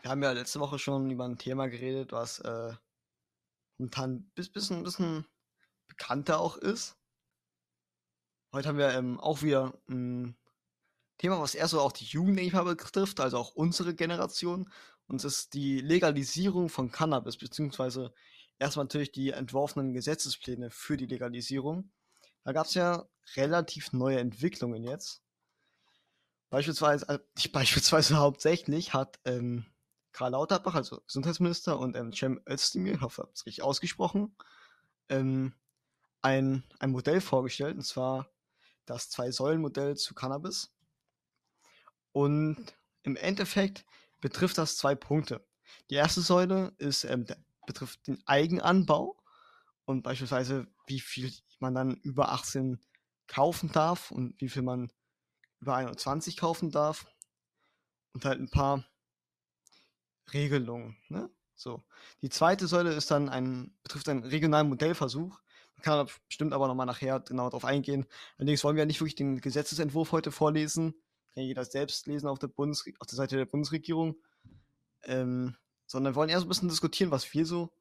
Wir haben ja letzte Woche schon über ein Thema geredet, was äh, momentan bis bisschen, bisschen bekannter auch ist. Heute haben wir ähm, auch wieder ein Thema, was eher so auch die Jugend denke ich mal, betrifft, also auch unsere Generation. Und es ist die Legalisierung von Cannabis, beziehungsweise erstmal natürlich die entworfenen Gesetzespläne für die Legalisierung. Da gab es ja relativ neue Entwicklungen jetzt. Beispielsweise, äh, nicht beispielsweise hauptsächlich hat ähm, Karl Lauterbach, also Gesundheitsminister, und ähm, Cem Özdemir, ich hoffe, ich habe es richtig ausgesprochen, ähm, ein, ein Modell vorgestellt, und zwar das Zwei-Säulen-Modell zu Cannabis. Und im Endeffekt betrifft das zwei Punkte. Die erste Säule ist, ähm, betrifft den Eigenanbau und beispielsweise, wie viel man dann über 18 kaufen darf und wie viel man über 21 kaufen darf. Und halt ein paar Regelungen. Ne? So. Die zweite Säule ist dann ein, betrifft einen regionalen Modellversuch. Man kann bestimmt aber nochmal nachher genau darauf eingehen. Allerdings wollen wir ja nicht wirklich den Gesetzesentwurf heute vorlesen. Kann jeder selbst lesen auf der, Bundes auf der Seite der Bundesregierung. Ähm, sondern wollen eher so ein bisschen diskutieren, was wir so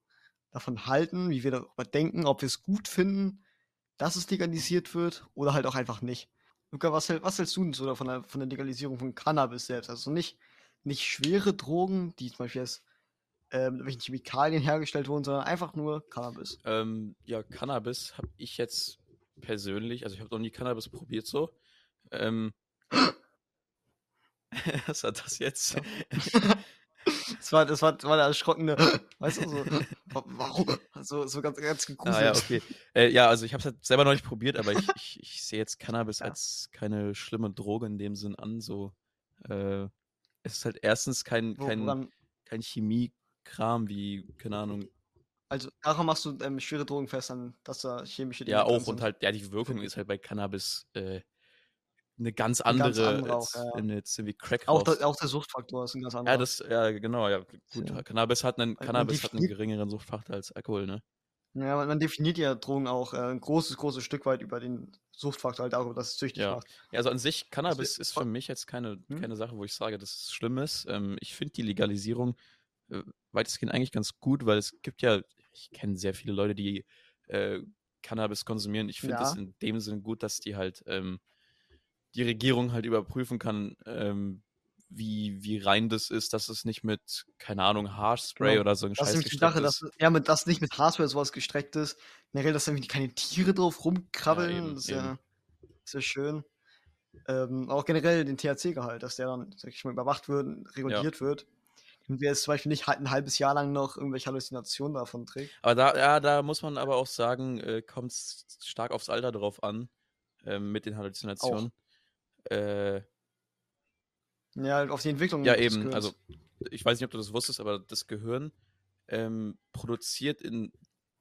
davon halten, wie wir darüber denken, ob wir es gut finden, dass es legalisiert wird oder halt auch einfach nicht. Luca, was, was hältst du denn so von der, von der Legalisierung von Cannabis selbst? Also nicht, nicht schwere Drogen, die zum Beispiel aus äh, mit welchen Chemikalien hergestellt wurden, sondern einfach nur Cannabis. Ähm, ja, Cannabis habe ich jetzt persönlich, also ich habe noch nie Cannabis probiert so. Ähm, was war das jetzt? Das war, das war, das war der erschrockene, weißt du, so, warum? So, so ganz, ganz gegruselt. Ah, ja, okay. Äh, ja, also ich habe es halt selber noch nicht probiert, aber ich, ich, ich sehe jetzt Cannabis ja. als keine schlimme Droge in dem Sinn an. So, äh, es ist halt erstens kein, kein, kein Chemiekram wie, keine Ahnung. Also daran machst du ähm, schwere Drogen fest, an, dass da chemische Dinge Ja, auch und halt, ja, die Wirkung ist halt bei Cannabis äh, eine ganz andere, ganz andere auch, ja. in jetzt irgendwie Crack auch, der, auch der Suchtfaktor ist ein ganz anderer. Ja, das, ja, genau, ja. Gut, ja. Cannabis hat einen, Cannabis hat einen geringeren Suchtfaktor als Alkohol, ne? Ja, man, man definiert ja Drogen auch äh, ein großes, großes Stück weit über den Suchtfaktor halt darüber, dass es süchtig ja. macht. Ja, also an sich, Cannabis ist für mich jetzt keine, hm? keine Sache, wo ich sage, dass es schlimm ist. Ähm, ich finde die Legalisierung äh, weitestgehend eigentlich ganz gut, weil es gibt ja, ich kenne sehr viele Leute, die äh, Cannabis konsumieren. Ich finde es ja. in dem Sinne gut, dass die halt ähm, die Regierung halt überprüfen kann, ähm, wie, wie rein das ist, dass es nicht mit, keine Ahnung, Haarspray genau. oder so ein das Scheiß ist die Sache, ist. Dass, ja, mit, dass nicht mit Haarspray sowas gestreckt ist. Generell, dass irgendwie keine Tiere drauf rumkrabbeln. Ja, eben, das ist ja, ist ja schön. Ähm, auch generell den THC-Gehalt, dass der dann, sag ich mal, überwacht wird, reguliert ja. wird. Und wer jetzt zum Beispiel nicht halt ein halbes Jahr lang noch irgendwelche Halluzinationen davon trägt. Aber da, ja, da muss man aber auch sagen, äh, kommt es stark aufs Alter drauf an, äh, mit den Halluzinationen. Auch. Äh, ja, auf die Entwicklung. Ja, eben. Also, ich weiß nicht, ob du das wusstest, aber das Gehirn ähm, produziert in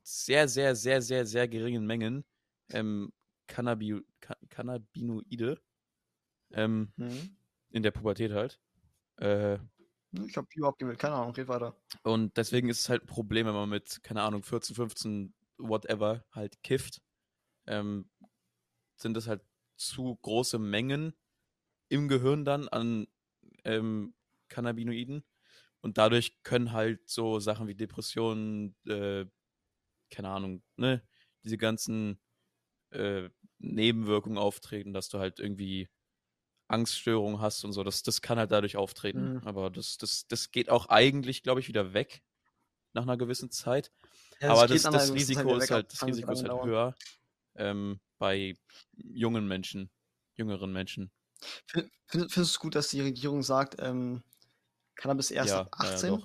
sehr, sehr, sehr, sehr, sehr geringen Mengen ähm, Cannabi Cannabinoide. Ähm, mhm. In der Pubertät halt. Äh, ich habe überhaupt gewählt, keine Ahnung, red weiter. Und deswegen ist es halt ein Problem, wenn man mit, keine Ahnung, 14, 15, whatever, halt kifft. Ähm, sind das halt zu große Mengen im Gehirn dann an ähm, Cannabinoiden. Und dadurch können halt so Sachen wie Depressionen, äh, keine Ahnung, ne, diese ganzen äh, Nebenwirkungen auftreten, dass du halt irgendwie Angststörungen hast und so. Das, das kann halt dadurch auftreten. Mhm. Aber das, das, das geht auch eigentlich, glaube ich, wieder weg nach einer gewissen Zeit. Ja, Aber das, das Risiko ist halt, das Risiko ist halt höher ähm, bei jungen Menschen, jüngeren Menschen. Findest du es gut, dass die Regierung sagt, ähm, Cannabis erst ja, ab 18? Ja,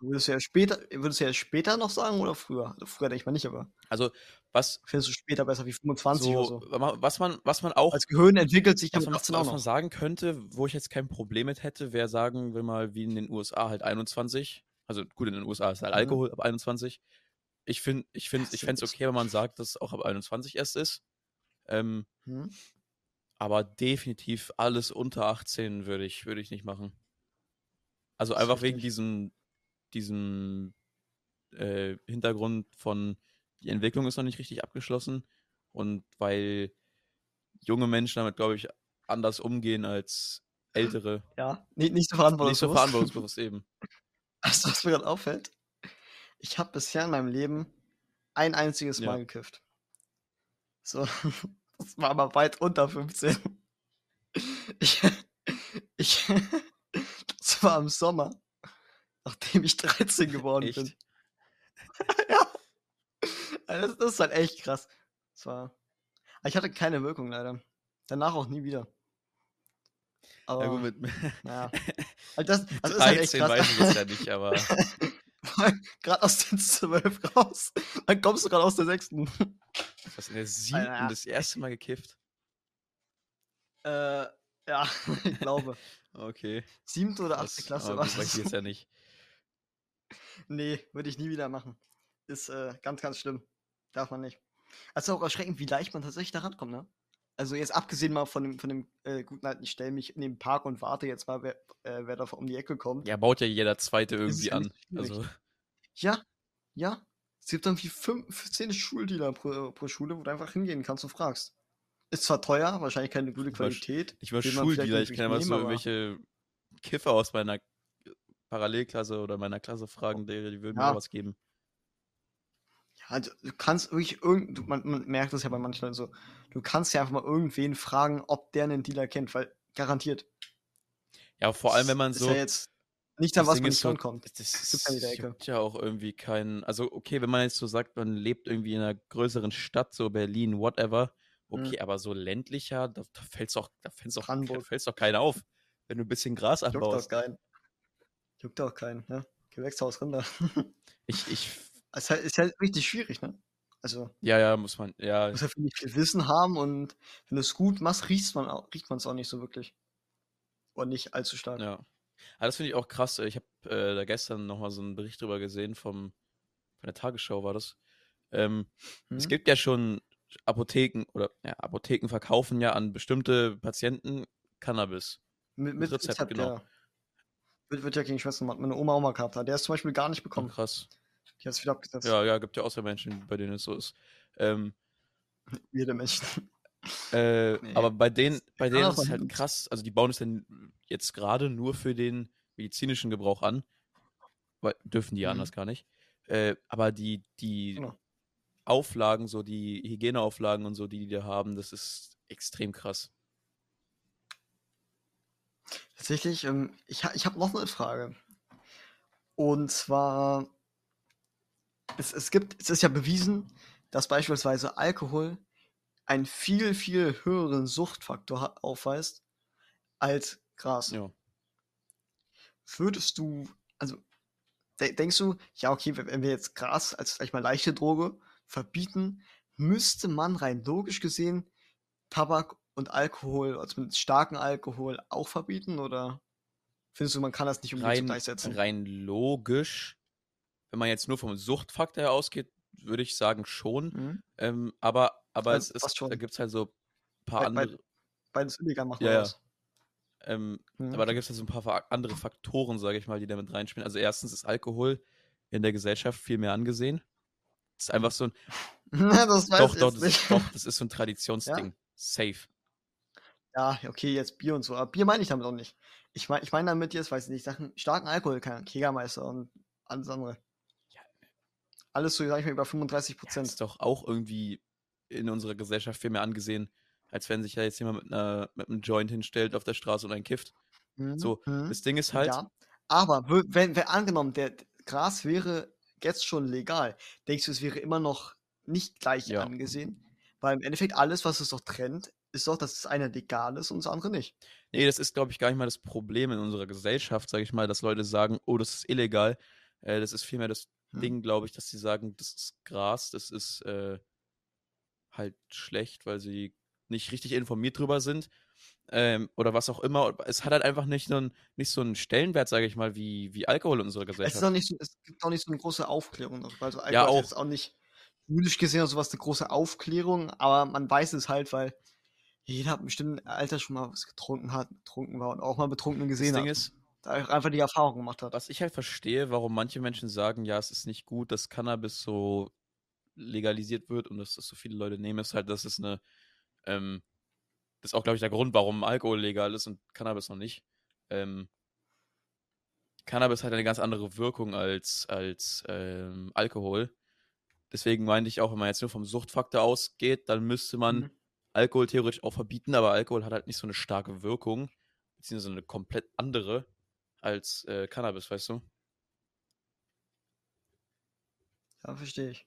würdest, du ja später, würdest du ja später noch sagen oder früher? Also früher denke ich mal nicht, aber. Also, was. Findest du später besser wie 25 so, oder so? Was man, was man auch. Als Gehirn entwickelt sich was man, 18 was man sagen könnte, wo ich jetzt kein Problem mit hätte, wäre sagen wir mal, wie in den USA halt 21. Also, gut, in den USA ist halt mhm. Alkohol ab 21. Ich finde, ich finde, ich fände es okay, wenn man sagt, dass es auch ab 21 erst ist. Ähm, hm? Aber definitiv alles unter 18 würde ich, würde ich nicht machen. Also einfach wegen diesem, diesem äh, Hintergrund von, die Entwicklung ist noch nicht richtig abgeschlossen und weil junge Menschen damit, glaube ich, anders umgehen als ältere. Ja, nicht, nicht so verantwortungsbewusst. Nicht so verantwortungsbewusst eben. Weißt du, was mir gerade auffällt? Ich habe bisher in meinem Leben ein einziges Ja. Mal gekifft. So, das war aber weit unter 15. Ich, ich, das war im Sommer, nachdem ich 13 geworden bin. Echt? ja. Also Das, das ist halt echt krass. Das war, ich hatte keine Wirkung leider. Danach auch nie wieder. Aber, Ja, gut, mit naja. Also das, das ist halt echt 13 krass. weiß ich jetzt ja nicht, aber gerade aus den 12 raus. Dann kommst du gerade aus der 6. was in der siebten ja. das erste Mal gekifft. äh, ja, ich glaube. Okay. Siebte oder achte Klasse aber war weiß ich jetzt ja nicht. Nee, würde ich nie wieder machen. Ist äh, ganz, ganz schlimm. Darf man nicht. Also auch erschreckend, wie leicht man tatsächlich da rankommt, ne? Also jetzt abgesehen mal von dem, von dem äh, guten alten, ich stelle mich in den Park und warte jetzt mal, wer, äh, wer da um die Ecke kommt. Ja, baut ja jeder zweite irgendwie ja an. Also, Ja, ja. Es gibt irgendwie fünf, zehn Schuldealer pro, pro Schule, wo du einfach hingehen kannst und fragst. Ist zwar teuer, wahrscheinlich keine gute Qualität. mal will man vielleicht Schuldealer, ich kann einfach so irgendwelche Kiffer aus meiner Parallelklasse oder meiner Klasse fragen, die, die würden mir Ja. auch was geben. Ja, du, du kannst wirklich irgend, du, man, man merkt das ja bei manchen Leuten so, du kannst ja einfach mal irgendwen fragen, ob der einen Dealer kennt, weil garantiert. Ja, vor allem, wenn man so. ja nicht an was man ist nicht so, rankommt. Das gibt's ja Ecke. juckt auch irgendwie keinen. Also, okay, wenn man jetzt so sagt, man lebt irgendwie in einer größeren Stadt, so Berlin, whatever. Okay, aber so ländlicher, da, da fällt's doch, da fällt's doch, fällt's doch keiner auf, wenn du ein bisschen Gras Juckt auch anbaust. keinen. Juckt auch keinen, ne? Gewächshaus Rinder. Ich, ich, Es ist halt, ist halt richtig schwierig, ne? Also, ja, ja, muss man, ja, du musst ja viel, viel Wissen haben und wenn du es gut machst, riecht man auch, riecht man es auch nicht so wirklich. Und nicht allzu stark. Ja. Aber das finde ich auch krass. Ich habe äh, da gestern nochmal so einen Bericht drüber gesehen vom, von der Tagesschau war das. Ähm, Es Hm? gibt ja schon Apotheken oder ja, Apotheken verkaufen ja an bestimmte Patienten Cannabis. mit, mit Rezept, Rezept, genau. ja. Wird, wird ja gegen Schwestern gemacht. Meine Oma auch mal gehabt hat. Der ist zum Beispiel gar nicht Oh, bekommen. krass. Die hat es wieder abgesetzt. Ja, ja, gibt ja auch so Menschen, bei denen es so ist. Ähm, Jede Menschen. Äh, Nee, aber bei denen, bei denen ist es halt krass. Also die bauen es dann jetzt gerade nur für den medizinischen Gebrauch an. Weil dürfen die ja Mhm. anders gar nicht. Äh, aber die, die Genau. Auflagen, so die Hygieneauflagen und so, die die da haben, das ist extrem krass. Tatsächlich, ähm, ich, ich habe noch eine Frage. Und zwar, es, es gibt, es ist ja bewiesen, dass beispielsweise Alkohol einen viel, viel höheren Suchtfaktor aufweist als Gras. Ja. Würdest du, also de denkst du, ja, okay, wenn wir jetzt Gras als, sag ich mal, leichte Droge verbieten, müsste man rein logisch gesehen Tabak und Alkohol, also mit starken Alkohol auch verbieten? Oder findest du, man kann das nicht unbedingt Rein, gleichsetzen? rein logisch, wenn man jetzt nur vom Suchtfaktor her ausgeht, würde ich sagen schon. Mhm. Ähm, aber aber Also es ist, schon. da gibt es halt so ein paar bei- andere. Beides illegal machen Ja, ja. was? Ähm, Mhm, Aber da gibt es halt so ein paar andere Faktoren, sage ich mal, die da mit reinspielen. Also erstens ist Alkohol in der Gesellschaft viel mehr angesehen. Das ist einfach so ein, das weiß doch, ich doch, das, nicht. ist, doch, das ist so ein Traditionsding. Safe. Ja, okay, jetzt Bier und so. Aber Bier meine ich damit auch nicht. Ich meine ich mein damit jetzt, weiß ich nicht, Sachen, starken Alkohol, kein Jägermeister und alles andere. Ja. Alles so, sag ich mal, über 35 Ja, Prozent. ist doch auch irgendwie in unserer Gesellschaft viel mehr angesehen, als wenn sich da jetzt jemand mit, einer, mit einem Joint hinstellt auf der Straße und einen kifft. Mhm, So, mhm. das Ding ist halt, Ja, aber wenn, wenn angenommen, der Gras wäre jetzt schon legal, denkst du, es wäre immer noch nicht gleich Ja. angesehen? Weil im Endeffekt alles, was es doch trennt, ist doch, dass das eine legal ist und das andere nicht. nee, das ist, glaube ich, gar nicht mal das Problem in unserer Gesellschaft, sage ich mal, dass Leute sagen, oh, das ist illegal. Äh, das ist vielmehr das Hm. Ding, glaube ich, dass sie sagen, das ist Gras, das ist äh, halt schlecht, weil sie nicht richtig informiert drüber sind. Ähm, oder was auch immer. Es hat halt einfach nicht so, ein, nicht so einen Stellenwert, sage ich mal, wie, wie Alkohol in unserer Es, ist Gesellschaft. auch nicht so, es gibt auch nicht so eine große Aufklärung darüber. Also Ja, Alkohol ist auch. jetzt auch nicht juristisch gesehen oder sowas eine große Aufklärung, aber man weiß es halt, weil jeder ab bestimmt im Alter schon mal was getrunken hat, betrunken war und auch mal betrunken Das gesehen Ding hat. ist, da einfach die Erfahrung gemacht hat. was ich halt verstehe, warum manche Menschen sagen, ja, es ist nicht gut, dass Cannabis so legalisiert wird und dass das so viele Leute nehmen, ist halt, dass es eine, ähm, das ist auch, glaube ich, der Grund, warum Alkohol legal ist und Cannabis noch nicht. Ähm, Cannabis hat eine ganz andere Wirkung als, als ähm, Alkohol. Deswegen meinte ich auch, wenn man jetzt nur vom Suchtfaktor ausgeht, dann müsste man Mhm. Alkohol theoretisch auch verbieten, aber Alkohol hat halt nicht so eine starke Wirkung, beziehungsweise eine komplett andere als äh, Cannabis, weißt du? Ja, verstehe ich.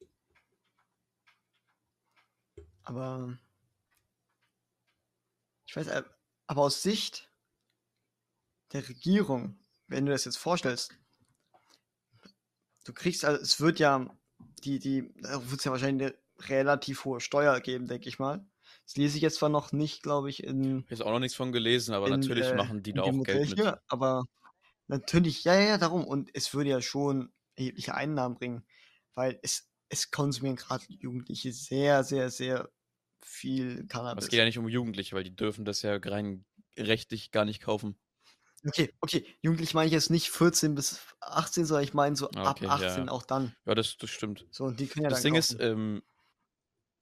Aber ich weiß, äh, aber aus Sicht der Regierung, wenn du das jetzt vorstellst, du kriegst, also es wird ja die, die, da wird es ja wahrscheinlich eine relativ hohe Steuer geben, denke ich mal. Das lese ich jetzt zwar noch nicht, glaube ich, in, Ich habe jetzt auch noch nichts von gelesen, aber in, natürlich äh, machen die da auch Modell Geld mit. hier, aber natürlich, ja, ja, ja, darum. Und es würde ja schon erhebliche Einnahmen bringen, weil es, es konsumieren gerade Jugendliche sehr, sehr, sehr viel Aber Cannabis. es geht ja nicht um Jugendliche, weil die dürfen das ja rein rechtlich gar nicht kaufen. Okay, okay, Jugendlich meine ich jetzt nicht 14 bis 18, sondern ich meine so Ah, ab okay, ja, 18 ja. auch dann. Ja, das, das stimmt. So, und die können ja Das Ding ist, kaufen. ähm,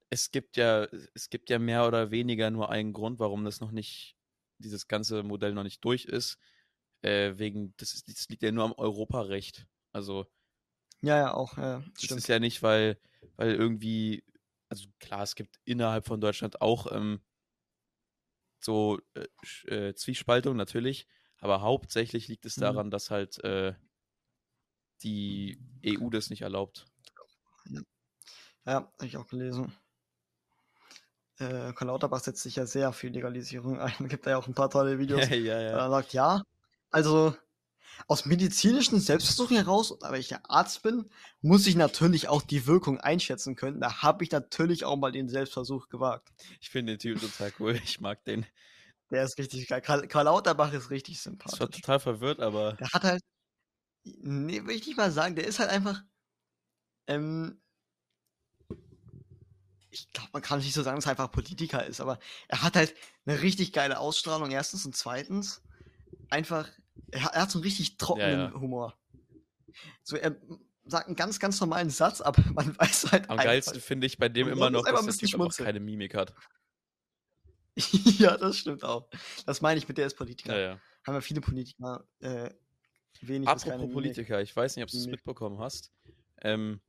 es gibt ja, es gibt ja mehr oder weniger nur einen Grund, warum das noch nicht, dieses ganze Modell noch nicht durch ist. Äh, wegen, das, ist, das liegt ja nur am Europarecht. Also Ja, ja, auch, ja, das stimmt. ist ja nicht, weil, weil irgendwie, also klar, es gibt innerhalb von Deutschland auch ähm, so äh, äh, Zwiespaltung natürlich, aber hauptsächlich liegt es Mhm. daran, dass halt äh, die EU das nicht erlaubt. Ja, habe ich auch gelesen. Äh, Karl Lauterbach setzt sich ja sehr für Legalisierung ein. Gibt da ja auch ein paar tolle Videos. ja, ja, ja. er sagt, ja, also aus medizinischen Selbstversuchen heraus, und da ich ja Arzt bin, muss ich natürlich auch die Wirkung einschätzen können. Da habe ich natürlich auch mal den Selbstversuch gewagt. Ich finde den Typ total cool. Ich mag den. Der ist richtig geil. Karl, Karl Lauterbach ist richtig Das war sympathisch. total verwirrt, aber Der hat halt, nee, will ich nicht mal sagen, der ist halt einfach, ähm, ich glaube, man kann nicht so sagen, dass er einfach Politiker ist, aber er hat halt eine richtig geile Ausstrahlung, erstens und zweitens, einfach, er, hat- er hat so einen richtig trockenen ja. Humor. So, er sagt einen ganz, ganz normalen Satz, aber man weiß halt am einfach. geilsten finde ich bei dem immer noch, dass bisschen Typ schmunzeln. keine Mimik hat. ja, das stimmt auch. Das meine ich mit der ist Politiker. Ja, ja. Haben ja viele Politiker, äh, wenig Apropos. Politiker, ich weiß nicht, ob du es mitbekommen hast. Ähm,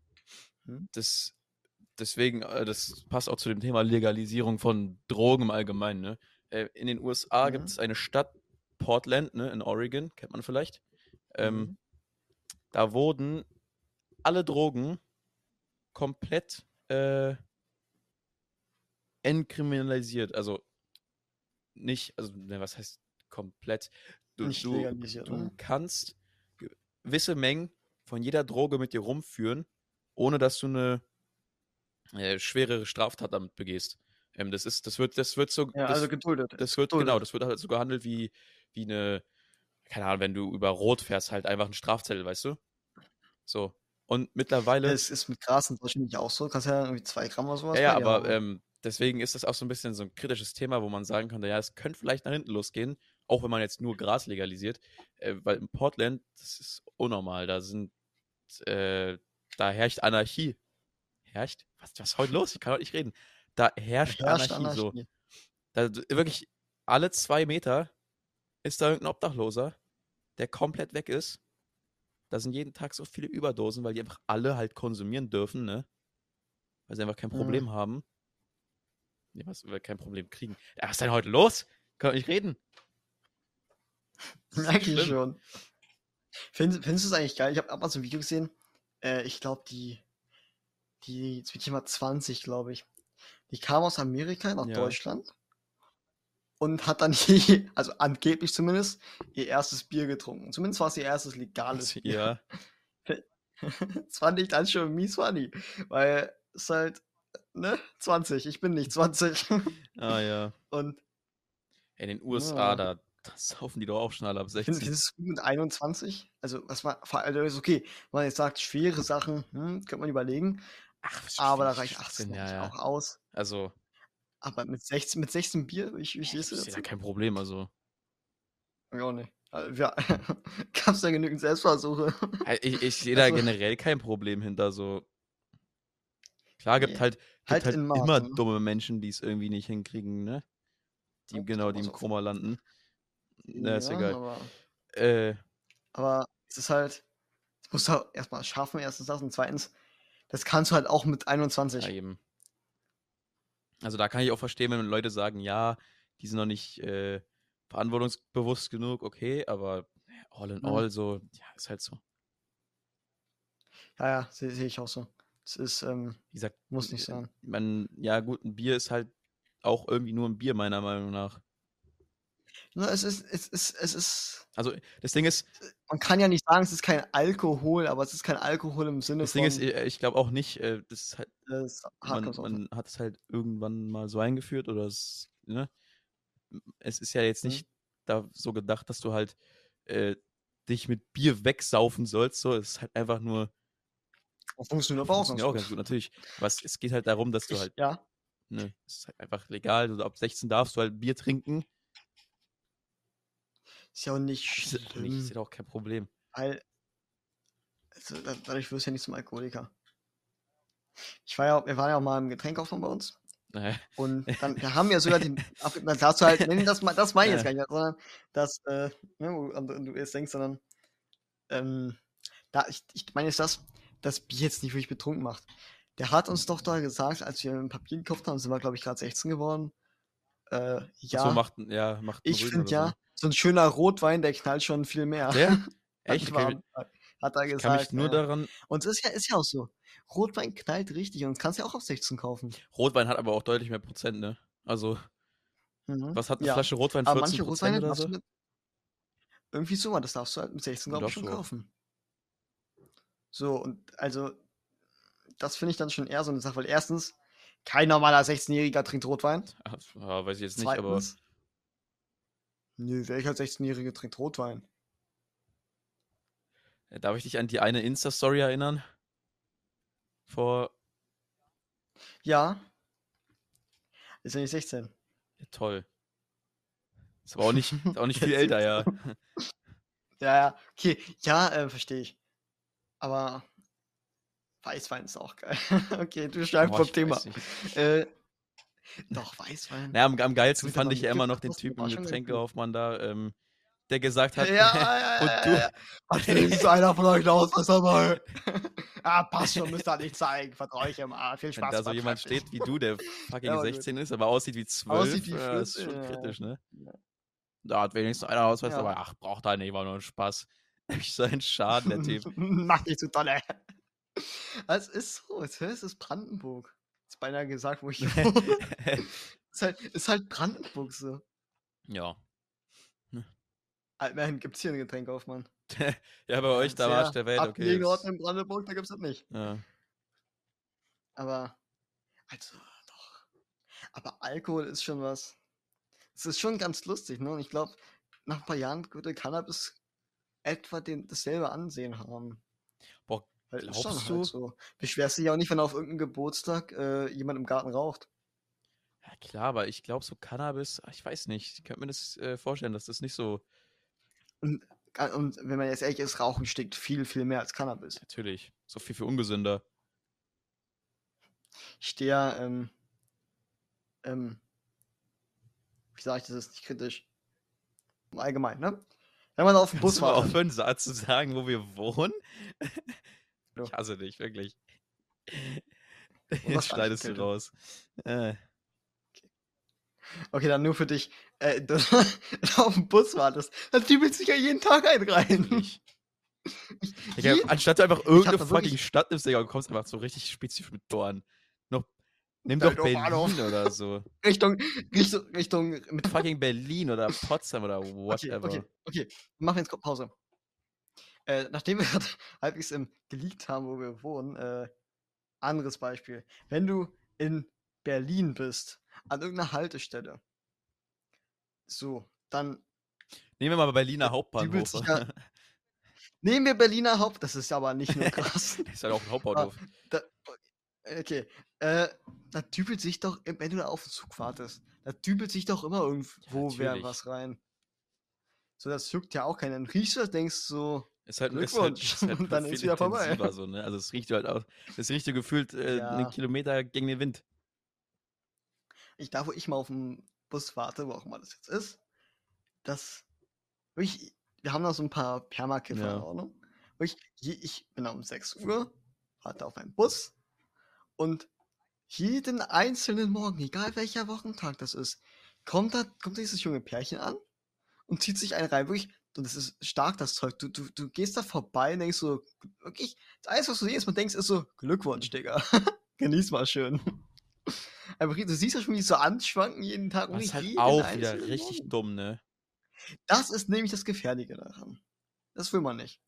Hm? das, deswegen, äh, das passt auch zu dem Thema Legalisierung von Drogen im Allgemeinen. Ne? Äh, in den USA Mhm. gibt es eine Stadt, Portland, ne, in Oregon, kennt man vielleicht. Ähm, Mhm. Da wurden alle Drogen komplett äh, entkriminalisiert. Also nicht, also ne, was heißt komplett? Du, du, du kannst gewisse Mengen von jeder Droge mit dir rumführen, ohne dass du eine äh, schwerere Straftat damit begehst. Ähm, das ist, das wird, das wird so, Ja, das, also geduldet. das wird, geduldet. genau, das wird halt so gehandelt wie, wie eine, keine Ahnung, wenn du über Rot fährst, halt einfach ein Strafzettel, weißt du? So. Und mittlerweile. Es ist mit Gras in Deutschland nicht auch so. Kannst ja irgendwie zwei Gramm oder sowas. Ja, ja, aber ähm, deswegen ist das auch so ein bisschen so ein kritisches Thema, wo man sagen könnte, ja, es könnte vielleicht nach hinten losgehen, auch wenn man jetzt nur Gras legalisiert, äh, weil in Portland, das ist unnormal, da sind, äh, da herrscht Anarchie. Herrscht? Was, was ist heute los? Ich kann heute nicht reden. Da herrscht, Herrscht Anarchie, so. Anarchie. Da, d- wirklich, alle zwei Meter ist da irgendein Obdachloser, der komplett weg ist. Da sind jeden Tag so viele Überdosen, weil die einfach alle halt konsumieren dürfen, ne? Weil sie einfach kein. Problem haben. Nee, was, kein Problem kriegen. Ja, was ist denn heute los? Kann doch nicht reden. Merke ich schon. Findest, findest du es eigentlich geil? Ich habe mal so ein Video gesehen. Äh, ich glaube, die, die, jetzt bin ich mal 20, glaube ich. Die kam aus Amerika nach Ja. Deutschland und hat dann hier, also angeblich zumindest, ihr erstes Bier getrunken. Zumindest war es ihr erstes legales Bier. Ja, Das fand ich dann schon mies funny, weil es halt, ne, 20, ich bin nicht 20. ah ja. Und In den USA, Ja. da, saufen die doch auch schon alle ab Findest 16. findest du es gut mit 21? Also, was man, ist okay, wenn man jetzt sagt, schwere Sachen, hm, könnte man überlegen, Ach, aber da reicht 18, 18 ja, ja. auch aus. Also, Aber mit 16, mit 16 Bier, wie, wie stehst du ist ja kein Problem, also. Ja. Also, ja, gab's da genügend Selbstversuche? Ich, ich sehe da Also- generell kein Problem hinter so. Klar, gibt Nee, halt, gibt halt halt, immer ne? dumme Menschen, die es irgendwie nicht hinkriegen, ne? Die, Ja, genau, die im Koma landen. Na, ist Ja, egal. Aber, Äh, aber es ist halt, das musst du halt erstmal schaffen, erstens das und zweitens, das kannst du halt auch mit 21. Ja, eben. Also da kann ich auch verstehen, wenn Leute sagen, ja, die sind noch nicht äh, verantwortungsbewusst genug, okay, aber all in Mhm. all so, ja, ist halt so. Ja, ja, sehe seh ich auch so. Es ist, ähm, Wie gesagt, muss nicht äh, sein. man, ja gut, ein Bier ist halt auch irgendwie nur ein Bier, meiner Meinung nach. Ne, es ist, es ist, es ist, Also das Ding ist, man kann ja nicht sagen, es ist kein Alkohol, aber es ist kein Alkohol im Sinne das von, Ding ist, äh, ich glaube auch nicht, äh, das ist halt, äh, ist man, man hat es halt irgendwann mal so eingeführt oder es, ne? Es ist ja jetzt Mhm. nicht da so gedacht, dass du halt äh, dich mit Bier wegsaufen sollst, so, es ist halt einfach nur, Das funktioniert aber auch funktioniert auch ganz gut, natürlich. Was, es geht halt darum, dass du Ich, halt, ja, ne, es ist halt einfach legal, du, ab 16 darfst du halt Bier trinken. Ist ja auch nicht Ist ja auch nicht, ist schlimm, ja auch kein Problem. weil, also, da- dadurch wirst du ja nicht zum Alkoholiker. Ich war ja, wir waren ja auch mal im Getränkkaufmann bei uns Äh, und dann, wir haben ja sogar den, dann darfst du halt, nee, das, das meine ich jetzt gar nicht, sondern das, äh, ne, wo du jetzt denkst, sondern, ähm, da, ich, ich meine jetzt das, das Bier jetzt nicht wirklich betrunken macht. Der hat uns doch da gesagt, als wir ein Papier gekauft haben, sind wir, glaube ich, gerade 16 geworden. Äh, ja, So macht, ja, macht ich finde ja, so ein schöner Rotwein, der knallt schon viel mehr. So. Der? Hat, Echt? war, Okay, hat er ich kann gesagt. mich nur ja. daran. Und es ist ja, ist ja auch so. Rotwein knallt richtig und das kannst du ja auch auf 16 kaufen. Rotwein hat aber auch deutlich mehr Prozent, ne? Also, Mhm. was hat eine Ja. Flasche Rotwein? Aber 14 manche Prozent Rotweine oder darfst so? du mit. Irgendwie so, das darfst du halt mit 16, glaube ich, schon so. kaufen. So, und also, das finde ich dann schon eher so eine Sache, weil erstens, kein normaler 16-Jähriger trinkt Rotwein. Ja, weiß ich jetzt nicht, aber Zweitens, nö, welcher 16-Jährige trinkt Rotwein? äh, darf ich dich an die eine Insta-Story erinnern? Vor, Ja. Ist ja nicht 16. ja, toll. Ist aber auch nicht, auch nicht viel älter, ja. Ja, ja, okay, ja, äh, verstehe ich. Aber Weißwein ist auch geil. okay, du schreibst vom Thema. Äh, doch, Weißwein. Naja, am, am geilsten fand aber ich ja immer noch den Typen im gut. Getränkekaufmann da, ähm, der gesagt hat, Ja, ja, und ja, du, ja, ja. Will einer von euch aus, was mal? ah, passt schon, müsst ihr nicht zeigen. Vertraue ich immer. Viel wenn Spaß. da so jemand steht wie du, der fucking Ja, aber gut. 16 ist, aber aussieht wie 12, Aussieht wie äh, ist 14, schon kritisch, ne? Da hat wenigstens einer Ausweis, aber ach, braucht er nicht, war nur ein Spaß. Ich so ein Schaden, der Typ. Mach nicht zu dolle. Es ist so, es ist Brandenburg. Ist beinahe gesagt, wo ich wohne. ist, halt, ist halt Brandenburg so. ja. Immerhin gibt es hier einen Getränkaufmann. ja, bei euch, da war ich der Welt, okay. Ort in Brandenburg, da gibt es das nicht. Ja. Aber, also, doch. Aber Alkohol ist schon was. Es ist schon ganz lustig, ne? Und ich glaube, nach ein paar Jahren würde Cannabis etwa den, dasselbe Ansehen haben. Weil ist glaubst halt du? so. Beschwerst dich ja auch nicht, wenn auf irgendeinem Geburtstag äh, jemand im Garten raucht. ja, klar, aber ich glaube, so Cannabis, ah, ich weiß nicht, ich könnte mir das äh, vorstellen, dass das nicht so, Ga- Und wenn man jetzt ehrlich ist, Rauchen stinkt viel, viel mehr als Cannabis. natürlich, so viel für ungesünder. Ich stehe ja, ähm, ähm, wie sage ich das jetzt nicht kritisch? Im Allgemeinen, ne? Wenn man auf dem Bus war. aufhören, zu sagen, wo wir wohnen? Ich hasse dich, wirklich. Jetzt schneidest du raus. Äh, Okay, dann nur für dich. Äh, du, auf dem Bus wartest. Da dübelt sich ja jeden Tag ein rein. Ich, jeden- anstatt du einfach irgendeine da wirklich- fucking Stadt nimmst, Digga, und kommst einfach so richtig spezifisch mit Dorn. Noch, nimm doch Berlin oder so. Richtung, Richtung, Richtung, mit Fucking Berlin oder Potsdam oder Okay, whatever. okay, okay. Machen wir jetzt kurz Pause. Äh, nachdem wir gerade halbwegs im geleakt haben, wo wir wohnen, äh, anderes Beispiel. Wenn du in Berlin bist, an irgendeiner Haltestelle, so, dann Nehmen wir mal Berliner Ja, Hauptbahnhof. ja- nehmen wir Berliner Haupt, das ist aber nicht nur krass. ist halt auch ein Hauptbahnhof. da, okay, äh, da dübelt sich doch, wenn du da auf den Zug wartest, da dübelt sich doch immer irgendwo wer natürlich. was rein. So, das juckt ja auch keinen. Dann riechst du das, denkst so, Ist halt, ist halt, Glückwunsch. ist halt Und dann ist wieder vorbei. So, ne? Also es riecht halt auch. Das riecht gefühlt äh, Ja. einen Kilometer gegen den Wind. ich da, wo ich mal auf dem Bus warte, wo auch immer das jetzt ist, das, wirklich, wir haben da so ein paar Permakiffer Ja. in Ordnung. Ich, ich bin um 6 Uhr, warte auf einen Bus und jeden einzelnen Morgen, egal welcher Wochentag das ist, kommt da kommt dieses junge Pärchen an und zieht sich einen rein. Wirklich, und das ist stark, das Zeug. Du, du, du gehst da vorbei und denkst so, wirklich, das Einzige, was du jedes Mal denkst, ist so, Glückwunsch, Digga. Genieß mal schön. Aber du siehst ja schon, wie die so anschwanken jeden Tag. Das ist halt auch wieder richtig Morgen. dumm, ne? Das ist nämlich das Gefährliche daran. Das will man nicht.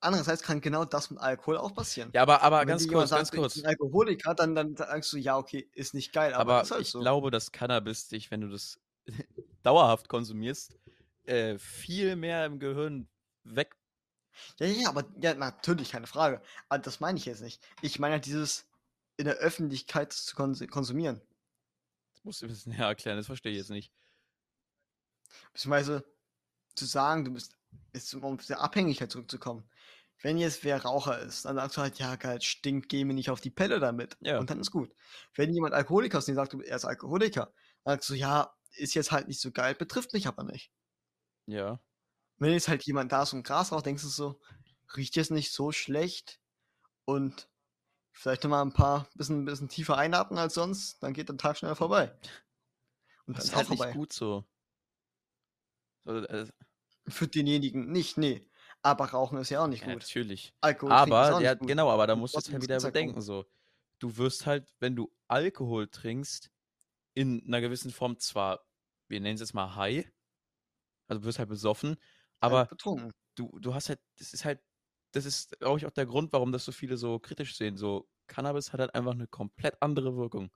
Andererseits kann genau das mit Alkohol auch passieren. Ja, aber, aber Wenn ganz kurz, ganz sagt, ich kurz. bin Alkoholiker, dann, dann sagst du, ja, okay, ist nicht geil, aber, Aber halt ich so. glaube, dass Cannabis dich, wenn du das dauerhaft konsumierst, äh, viel mehr im Gehirn weg. Ja, ja, ja, aber ja, natürlich, keine Frage. Aber das meine ich jetzt nicht. Ich meine halt dieses in der Öffentlichkeit zu kons konsumieren. Das musst du ein bisschen näher erklären, das verstehe ich jetzt nicht. Beziehungsweise zu sagen, du bist, jetzt um auf die Abhängigkeit zurückzukommen. Wenn jetzt wer Raucher ist, dann sagst du halt, ja, geil, stinkt, geh mir nicht auf die Pelle damit. Ja. Und dann ist gut. Wenn jemand Alkoholiker ist und sagt, du- er ist Alkoholiker, dann sagst du, ja, ist jetzt halt nicht so geil, betrifft mich aber nicht. Ja. Wenn jetzt halt jemand da ist und Gras raucht, denkst du so, riecht jetzt nicht so schlecht und vielleicht nochmal ein paar, bisschen, bisschen tiefer einatmen als sonst, dann geht der Tag schneller vorbei. Und Das dann ist halt vorbei. nicht gut so. so äh, Für denjenigen nicht, nee. Aber Rauchen ist ja auch nicht ja, gut. natürlich. Alkohol Aber, nicht ja, gut. genau, aber da musst du halt wieder bedenken, so. Du wirst halt, wenn du Alkohol trinkst, in einer gewissen Form zwar, wir nennen es jetzt mal high, also du wirst halt besoffen, aber Halt du, du hast halt, das ist halt, das ist, glaube ich, auch der Grund, warum das so viele so kritisch sehen. So, Cannabis hat halt einfach eine komplett andere Wirkung.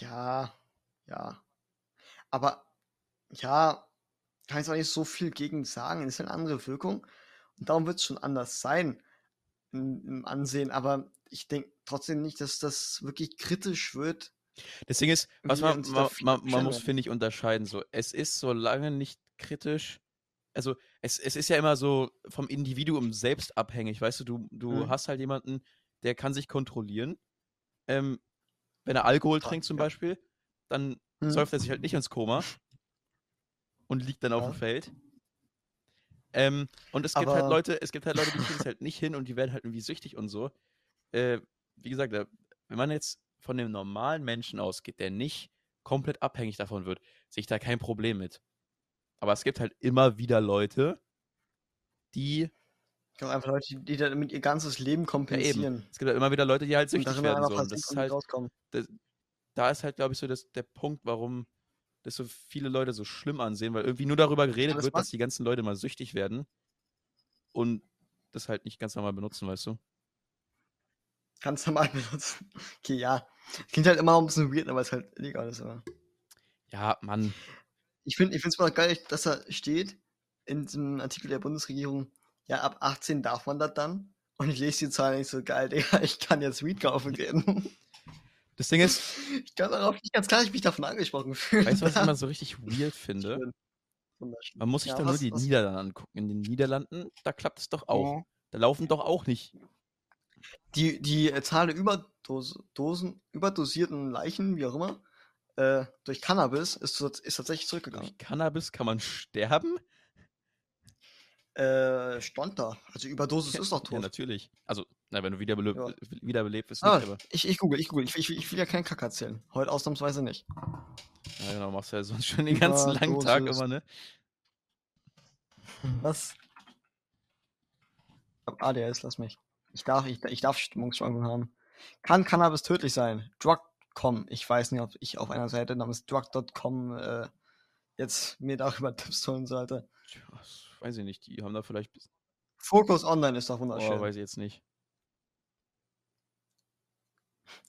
Ja, ja. Aber ja, kann ich auch nicht so viel gegen sagen. Es ist eine andere Wirkung. Und darum wird es schon anders sein im Ansehen. Aber ich denke trotzdem nicht, dass das wirklich kritisch wird. Das Ding ist, was man, man, man, man muss, finde ich, unterscheiden. So, es ist so lange nicht kritisch. Also, es, es ist ja immer so vom Individuum selbst abhängig. Weißt du, du, du Mhm. hast halt jemanden, der kann sich kontrollieren. Ähm, wenn er Alkohol trinkt zum ja. Beispiel, dann Mhm. säuft er sich halt nicht ins Koma und liegt dann auf Ja. dem Feld. Ähm, und es gibt halt Aber- Leute, es gibt halt Leute, die kriegen es halt nicht hin und die werden halt irgendwie süchtig und so. Äh, wie gesagt, wenn man jetzt von dem normalen Menschen ausgeht, der nicht komplett abhängig davon wird, sehe ich da kein Problem mit. Aber es gibt halt immer wieder Leute, die, Ich glaube einfach Leute, die damit ihr ganzes Leben ja kompensieren. eben, es gibt halt immer wieder Leute, die halt süchtig werden. einfach So. Und das ist halt, das, da ist halt, glaube ich, so das, der Punkt, warum das so viele Leute so schlimm ansehen, weil irgendwie nur darüber geredet das wird, macht- dass die ganzen Leute mal süchtig werden und das halt nicht ganz normal benutzen, weißt du? Ganz normal benutzen. Okay, ja. Klingt halt immer ein bisschen weird, aber es ist halt illegal ist. Aber. Ja, Mann. Ich finde es mal geil, dass da steht in diesem Artikel der Bundesregierung, ja, ab 18 darf man das dann. Und ich lese die Zahlen nicht so geil, Digga, ich kann jetzt Weed kaufen gehen. Das Ding ist, Ich kann darauf nicht ganz klar, ich mich davon angesprochen fühle. weißt du, was ich immer so richtig weird finde? Schön. Wunderschön. Man muss sich Ja, doch nur die Niederlande angucken. In den Niederlanden, da klappt es doch auch. Ja. Da laufen doch auch nicht. Die, die äh, Zahl der Überdos Dosen, überdosierten Leichen, wie auch immer, äh, durch Cannabis ist, ist tatsächlich zurückgegangen. Durch Cannabis kann man sterben? Äh, stand da. Also Überdosis ist doch Ja, tot. natürlich. Also, na, wenn du wiederbelebt, Ja. wiederbelebt bist, ah, nicht, aber. ich, ich google, ich google. Ich, ich, ich will ja keinen Kack erzählen. Heute ausnahmsweise nicht. Ja, genau, machst du ja sonst schon den ganzen langen Tag Überdosis. immer, ne? Was? Ich hab ADS, lass mich. Ich darf, ich, ich darf Stimmungsschwankungen haben. Kann Cannabis tödlich sein? Drug.com. Ich weiß nicht, ob ich auf einer Seite namens drug.com äh, jetzt mir darüber Tipps holen sollte. Tja, das weiß ich nicht. Die haben da vielleicht. Focus Online ist doch Oh, wunderschön. weiß ich jetzt nicht.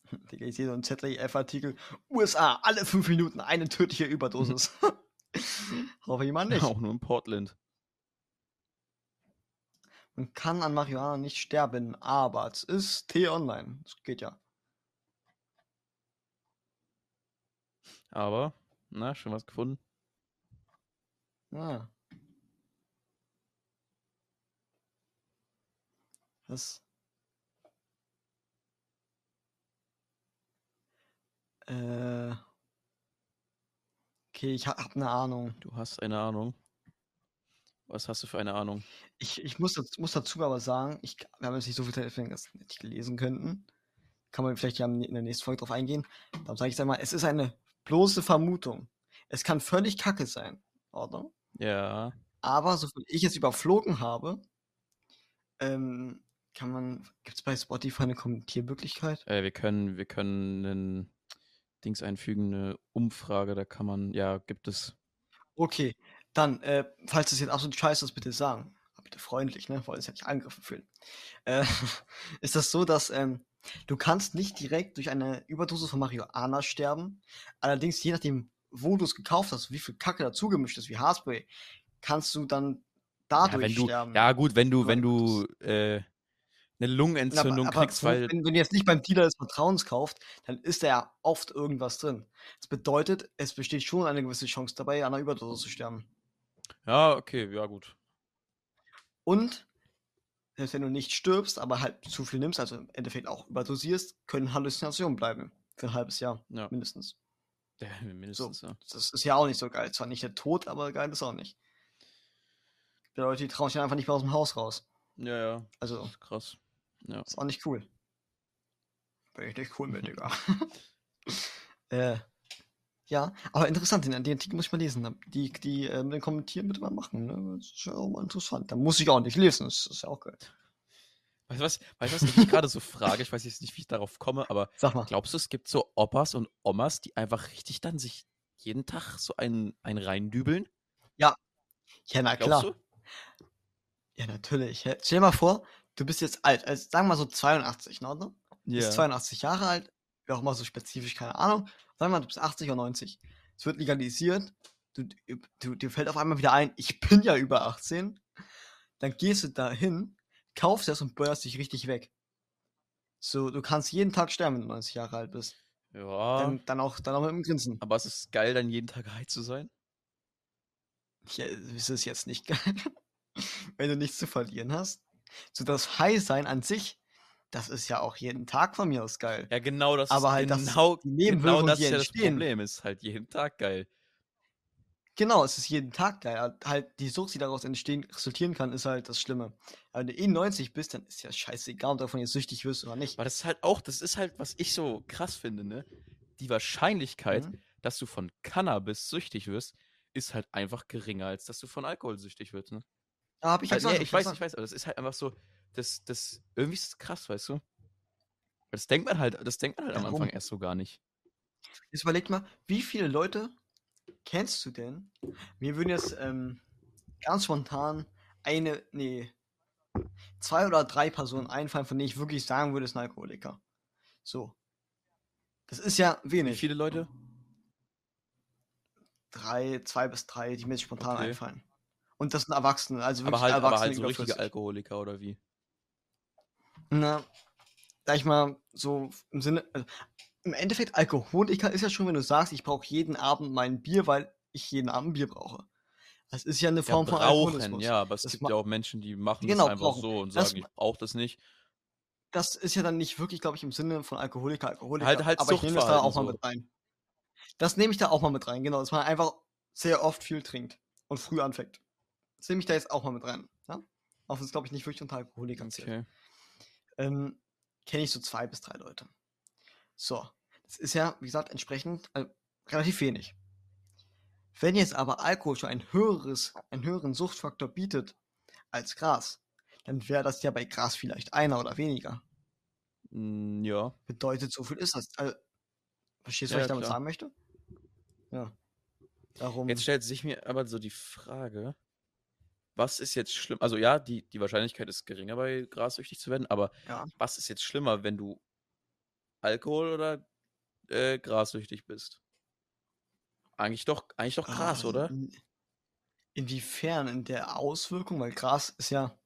Digga, ich sehe so einen ZDF-Artikel. USA, alle fünf Minuten eine tödliche Überdosis. Hoffe ich mal nicht. Auch nur in Portland. Man kann an Marihuana nicht sterben, aber es ist T-Online. Das geht ja. Aber, na, schon was gefunden. Ah. Was? Äh. Okay, ich hab, hab eine Ahnung. Du hast eine Ahnung. Was hast du für eine Ahnung? Ich, ich muss, dazu, muss dazu aber sagen, ich, wir haben jetzt nicht so viel Zeit, dass wir das nicht lesen könnten. Kann man vielleicht ja in der nächsten Folge drauf eingehen. Darum sage ich einmal, es ist eine bloße Vermutung. Es kann völlig kacke sein, oder? Ja. Aber so viel ich es überflogen habe, ähm, kann man, gibt es bei Spotify eine Kommentiermöglichkeit? Äh, wir können, wir können einen Dings einfügen, eine Umfrage, da kann man, ja, gibt es. Okay, dann, äh, falls es jetzt absolut scheiße ist, bitte sagen. Bitte freundlich, ne? Wollen es ja nicht angegriffen fühlen. Äh, ist das so, dass ähm, du kannst nicht direkt durch eine Überdosis von Marihuana sterben. Allerdings, je nachdem, wo du es gekauft hast, wie viel Kacke dazugemischt ist, wie Haarspray, kannst du dann dadurch ja, wenn du, sterben. Ja, gut, wenn du, wenn du äh, eine Lungenentzündung aber, aber kriegst, weil. Wenn, wenn du jetzt nicht beim Dealer des Vertrauens kauft, dann ist da ja oft irgendwas drin. Das bedeutet, es besteht schon eine gewisse Chance dabei, an einer Überdosis zu sterben. Ja, okay, ja, gut. Und, selbst wenn du nicht stirbst, aber halt zu viel nimmst, also im Endeffekt auch überdosierst, können Halluzinationen bleiben. Für ein halbes Jahr, Ja. mindestens. Ja, mindestens, ja. Das ist ja auch nicht so geil. Zwar nicht der Tod, aber geil ist auch nicht. Die Leute, die trauen sich einfach nicht mehr aus dem Haus raus. Ja, ja. Also, Das ist krass. Ja. ist auch nicht cool. Bin ich nicht cool mit, Digga. äh, ja, aber interessant, den, den Artikel muss ich mal lesen. Die, die äh, mit den Kommentieren bitte mal machen. Ne? Das ist ja auch mal interessant. Da muss ich auch nicht lesen, das ist ja auch geil. Weißt du was, weißt, du, was ich mich gerade so frage? Ich weiß jetzt nicht, wie ich darauf komme, aber glaubst du, es gibt so Opas und Omas, die einfach richtig dann sich jeden Tag so einen, einen reindübeln? Ja, na Glaubst klar. du? Ja, natürlich. Stell dir mal vor, du bist jetzt alt, also sagen wir mal so 82, ne? Du bist 82 Jahre alt, wie auch immer so spezifisch, keine Ahnung. Sagen wir mal, du bist 80 oder 90. Es wird legalisiert, du, du, dir fällt auf einmal wieder ein, ich bin ja über 18. Dann gehst du da hin, kaufst das und börst dich richtig weg. So, du kannst jeden Tag sterben, wenn du 90 Jahre alt bist. Ja, Dann, dann, auch, dann auch mit dem Grinsen. aber es ist geil, dann jeden Tag high zu sein. Ja, ist es jetzt nicht geil, wenn du nichts zu verlieren hast. So das High-Sein an sich, das ist ja auch jeden Tag von mir aus geil. Ja, genau das Aber ist halt das- genau, die genau das ist ja das. Problem, ist halt jeden Tag geil. Genau, es ist jeden Tag geil. Halt- die Sucht, die daraus entstehen, resultieren kann, ist halt das Schlimme. Aber wenn du eh 90 bist, dann ist ja scheißegal, ob du davon jetzt süchtig wirst oder nicht. Aber das ist halt auch, das ist halt, was ich so krass finde, ne? Die Wahrscheinlichkeit, Mhm. dass du von Cannabis süchtig wirst, ist halt einfach geringer, als dass du von Alkohol süchtig wirst, ne? Da hab ich ja Also, gesagt, nee, hab ich weiß, gesagt. ich weiß, aber das ist halt einfach so, das, das, irgendwie ist es krass, weißt du? Das denkt man halt, das denkt man halt am Warum? Anfang erst so gar nicht. Jetzt überleg mal, wie viele Leute kennst du denn? Mir würden jetzt ähm, ganz spontan eine, nee, zwei oder drei Personen einfallen, von denen ich wirklich sagen würde, es sind Alkoholiker. So. Das ist ja Wie wenig. viele Leute? Drei, zwei bis drei, die mir jetzt spontan Okay. einfallen. Und das sind Erwachsene, also wirklich Aber halt, Erwachsene aber halt so richtige 40. Alkoholiker oder wie? Na, sag ich mal, so im Sinne, also, im Endeffekt Alkoholiker ist ja schon, wenn du sagst, ich brauche jeden Abend mein Bier, weil ich jeden Abend Bier brauche. Das ist ja eine Ja, Form von brauchen, Alkoholismus. ja, aber es Das gibt ja auch Menschen, die machen Genau, das einfach brauchen. so und Das sagen, ich ma- brauche das nicht. Das ist ja dann nicht wirklich, glaube ich, im Sinne von Alkoholiker, Alkoholiker. Halt- halt aber ich nehme das da auch mal so. mit rein. Das nehme ich da auch mal mit rein, genau, dass man einfach sehr oft viel trinkt und früh anfängt. Das nehme ich da jetzt auch mal mit rein. Ja? Auch wenn es, glaube ich, nicht wirklich unter Alkoholikern zählt. Ähm, kenne ich so zwei bis drei Leute. So, das ist ja, wie gesagt, entsprechend äh, relativ wenig. Wenn jetzt aber Alkohol schon ein höheres, einen höheren Suchtfaktor bietet als Gras, dann wäre das ja bei Gras vielleicht einer oder weniger. Mm, ja. Bedeutet, so viel ist das. Also, verstehst du, Ja, was ich damit klar. sagen möchte? Ja. Darum. Jetzt stellt sich mir aber so die Frage, was ist jetzt schlimm? Also ja, die, die Wahrscheinlichkeit ist geringer, bei Gras süchtig zu werden, aber ja. was ist jetzt schlimmer, wenn du Alkohol oder äh, grassüchtig bist? Eigentlich doch, eigentlich doch Gras, Ah, oder? in- Inwiefern in der Auswirkung, weil Gras ist ja,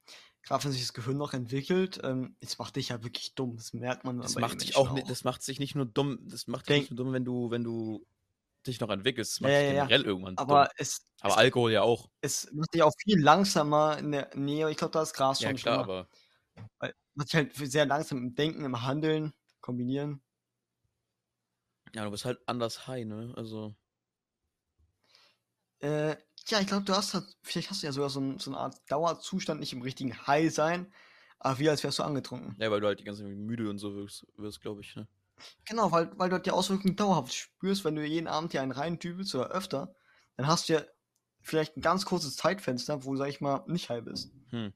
gerade wenn sich das Gehirn noch entwickelt, ähm, es macht dich ja wirklich dumm. Das merkt man Das macht dich Menschen auch, nicht, das macht sich nicht nur dumm, das macht dich Denk- nicht nur dumm, wenn du, wenn du dich noch entwickelst. Das Ja, macht ja, ja, ja. generell irgendwann Aber dumm. es, Aber es, Alkohol ja auch. es macht dich auch viel langsamer in der Nähe. Ich glaube, da ist Gras Ja, schon klar, schlimmer. aber Weil macht dich halt sehr langsam im Denken, im Handeln, kombinieren. ja, du bist halt anders high, ne? Also, Äh, Ja, ich glaube, du hast halt, vielleicht hast du ja sogar so, ein, so eine Art Dauerzustand, nicht im richtigen High sein, aber wie als wärst du angetrunken. Ja, weil du halt die ganze Zeit müde und so wirst, wirst glaube ich, ne? Genau, weil, weil du halt die Auswirkungen dauerhaft spürst, wenn du jeden Abend dir einen reindübelst oder öfter, dann hast du ja vielleicht ein ganz kurzes Zeitfenster, wo, sag ich mal, nicht high bist. Hm.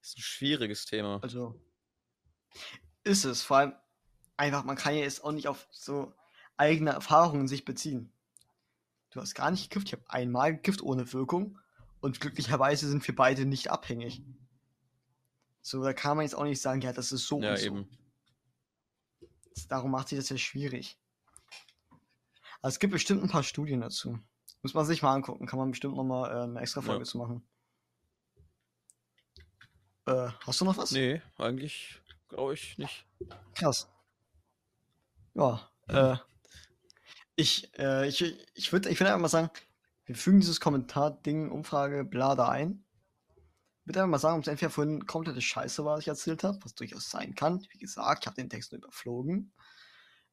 Ist ein schwieriges Thema. Also, ist es. Vor allem, einfach, man kann ja jetzt auch nicht auf so eigene Erfahrungen sich beziehen. Du hast gar nicht gekifft, ich habe einmal gekifft ohne Wirkung und glücklicherweise sind wir beide nicht abhängig. So, da kann man jetzt auch nicht sagen, ja, das ist so ja, und so. eben. Darum macht sich das ja schwierig. Aber es gibt bestimmt ein paar Studien dazu. Muss man sich mal angucken. Kann man bestimmt nochmal äh, eine extra Folge Ja. zu machen. Äh, hast du noch was? Nee, eigentlich glaube ich nicht. Krass. Ja, äh, ich, äh, ich, ich würde ich würd einfach mal sagen, wir fügen dieses Kommentar-Ding, Umfrage, bla da ein. Ich würde einfach mal sagen, ob es entweder vorhin komplette Scheiße war, was ich erzählt habe, was durchaus sein kann. Wie gesagt, ich habe den Text nur überflogen.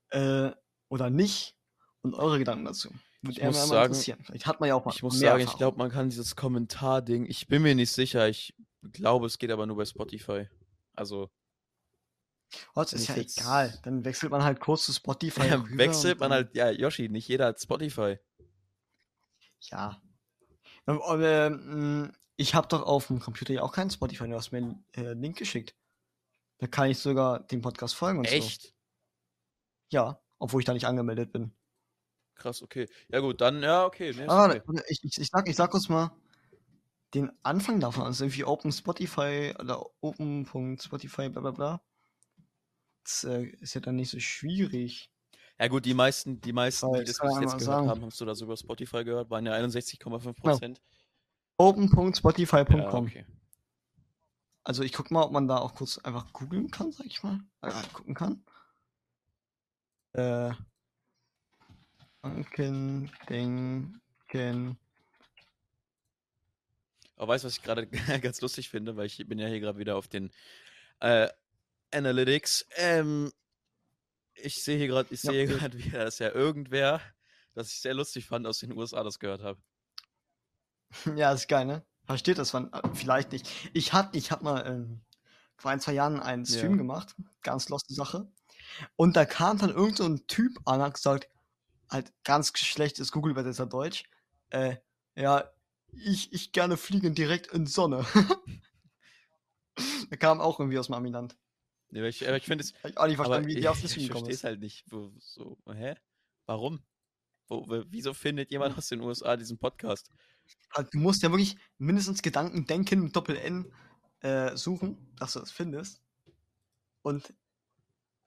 Äh, oder nicht. Und eure Gedanken dazu. Würde Ich muss mal sagen- interessieren. Vielleicht hat man ja auch mal Ich muss sagen, ich Erfahrung. glaube, man kann dieses Kommentar-Ding, ich bin mir nicht sicher, ich glaube, es geht aber nur bei Spotify. Also, Oh, das ist ich ja jetzt- egal. Dann wechselt man halt kurz zu Spotify. rüber wechselt man dann- halt, ja, Yoshi, nicht jeder hat Spotify. Ja. Ähm, ähm, ich habe doch auf dem Computer ja auch keinen Spotify, du hast mir einen äh, Link geschickt. Da kann ich sogar dem Podcast folgen und so. Echt? Ja, obwohl ich da nicht angemeldet bin. Krass, okay. Ja gut, dann, ja, okay. Nee, Aber okay. ich, ich, ich, sag, ich sag kurz mal den Anfang davon. Also irgendwie Open Spotify oder Open.spotify, bla bla bla. Das äh, ist ja dann nicht so schwierig. Ja gut, die meisten, die meisten, die das bis jetzt gehört sagen. haben, hast du das über Spotify gehört, waren ja 61,5 Prozent. Open.spotify.com. Ja, okay. Also ich guck mal, ob man da auch kurz einfach googeln kann, sag ich mal. Äh, gucken kann. Äh. Anken, Denken. Aber weißt du, was ich gerade ganz lustig finde, weil ich bin ja hier gerade wieder auf den äh, Analytics. Ähm, ich sehe hier gerade, ich Ja, sehe okay. gerade wieder, dass ja irgendwer, das ich sehr lustig fand, aus den USA das gehört habe. Ja, ist geil, ne? Versteht das man äh, vielleicht nicht. Ich hab, ich hab mal ähm, vor ein, zwei Jahren einen Ja. Stream gemacht. Ganz loste Sache. Und da kam dann irgend so ein Typ an, hat gesagt, halt ganz schlechtes Google-Übersetzer Deutsch. Äh, ja, ich, ich gerne fliegen direkt in Sonne. da kam auch irgendwie aus dem Amiland. Nee, aber ich, aber ich finde es, Hab ich auch nicht aber verstanden, wie ich, auf Stream gekommen verstehe es ist. halt nicht. Wo, so, hä? Warum? Wo, wo, wieso findet jemand aus den USA diesen Podcast? Halt, du musst ja wirklich mindestens Gedanken denken mit Doppel-N äh, suchen, dass du das findest. Und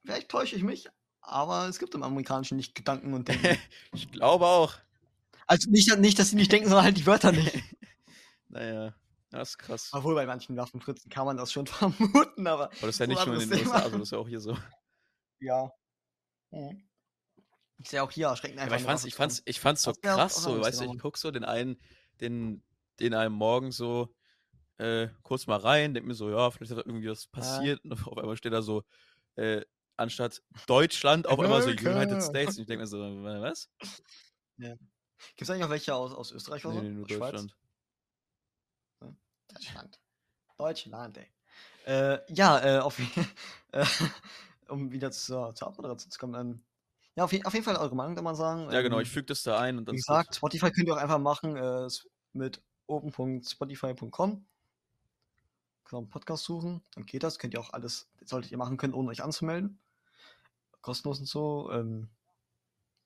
vielleicht täusche ich mich, aber es gibt im Amerikanischen nicht Gedanken und Denken. ich glaube auch. also nicht, nicht, dass sie nicht denken, sondern halt die Wörter nicht. Naja, das ist krass. Obwohl bei manchen Waffenfritzen kann man das schon vermuten, aber Aber das ist ja nicht nur in den. USA, also das ist ja auch hier so. ja. Mhm. Ist ja auch hier erschreckend Aber einfach. ich eine fand's, ich fand's, ich fand's so krass, so, weißt du, ich guck so den einen, den, den einen morgen so, äh, kurz mal rein, denk mir so, ja, vielleicht hat da irgendwie was passiert, und auf einmal steht da so, äh, anstatt Deutschland auf einmal so. United States, und ich denk mir so, was? Gibt es eigentlich auch welche aus, aus Österreich oder Nee, so? nee, nur Schweiz? Deutschland. Deutschland. Deutschland, ey. Äh, ja, äh, auf, äh, um wieder zur, zur Abmoderation zu kommen. Ähm, ja, auf, je, auf jeden Fall eure Meinung, kann man sagen. Ja, genau, Ähm, ich füge das da ein und dann Wie gesagt, Spotify könnt ihr auch einfach machen äh, mit open.spotify.com. Podcast suchen, dann geht das. Könnt ihr auch alles, solltet ihr machen können, ohne euch anzumelden. Kostenlos und so. Ähm,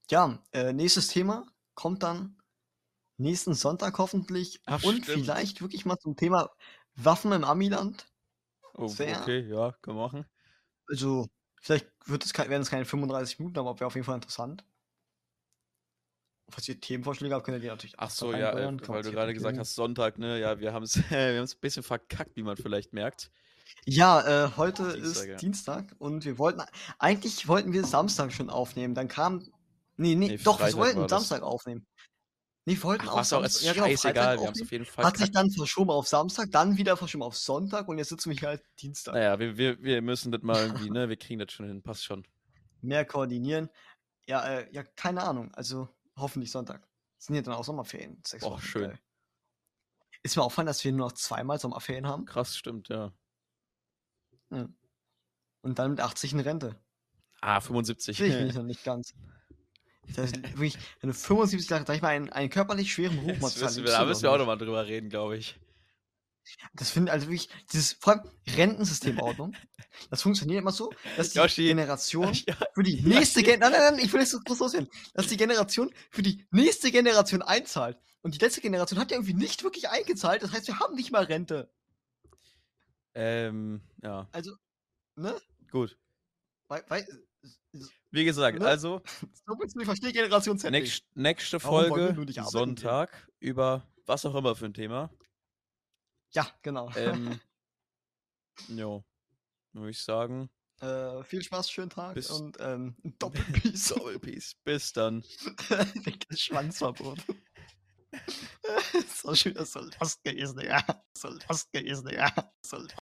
ja, äh, nächstes Thema kommt dann nächsten Sonntag hoffentlich. Ach, und stimmt. vielleicht wirklich mal zum Thema Waffen im Amiland. Oh, okay, ja, können wir machen. Also, vielleicht wird es werden es keine 35 Minuten, aber wäre auf jeden Fall interessant. Falls ihr Themenvorschläge habt, könnt ihr die natürlich Ach so, ja, äh, weil du gerade gesagt hast, Sonntag, ne, ja, wir haben es wir haben's ein bisschen verkackt, wie man vielleicht merkt. Ja, äh, heute Dienstag, ist ja. Dienstag und wir wollten, eigentlich wollten wir Samstag schon aufnehmen, dann kam, nee, nee, Nee, doch, wir wollten. Samstag aufnehmen. Nee, wollten Ach, auch was auch, ist ja, genau, scheißegal, wir haben es auf jeden Fall Hat sich dann verschoben auf Samstag, dann wieder verschoben auf Sonntag und jetzt sitzen wir hier halt Dienstag. Naja, wir, wir, wir müssen das mal irgendwie, ne, wir kriegen das schon hin, passt schon. Mehr koordinieren. Ja, äh, ja, keine Ahnung, also hoffentlich Sonntag. Sind ja dann auch Sommerferien. Sechs Och, Wochen. schön. Geil. Ist mir auffallen, dass wir nur noch zweimal Sommerferien haben Krass, stimmt, ja. und dann mit 80 in Rente. Ah, 75. Sehe ich noch nicht ganz. Das ist wirklich, wenn du 75 Jahre, sag ich mal, einen, einen körperlich schweren Beruf machst, lebst da müssen wir auch nochmal drüber reden, glaube ich. Das finde also wirklich, dieses, vor allem Rentensystemordnung, das funktioniert immer so, dass die Yoshi. Generation für die nächste Generation, nein, nein, nein, ich will nicht so groß loswerden, dass die Generation für die nächste Generation einzahlt. Und die letzte Generation hat ja irgendwie nicht wirklich eingezahlt, das heißt, wir haben nicht mal Rente. ähm, ja, Also, ne? gut. Weil, weil, Wie gesagt, Ne? also so willst du nicht verstehen, Generation Z. nächst, nächste Folge, Sonntag, über was auch immer für ein Thema. Ja, genau. Ähm, jo, würde ich sagen, Äh, viel Spaß, schönen Tag Bis- und ähm, Doppelpeace. Doppelpeace. Bis dann. Schwanzverbot. so schön, das soll das gewesen, ja. Soll das gewesen, ja. Soll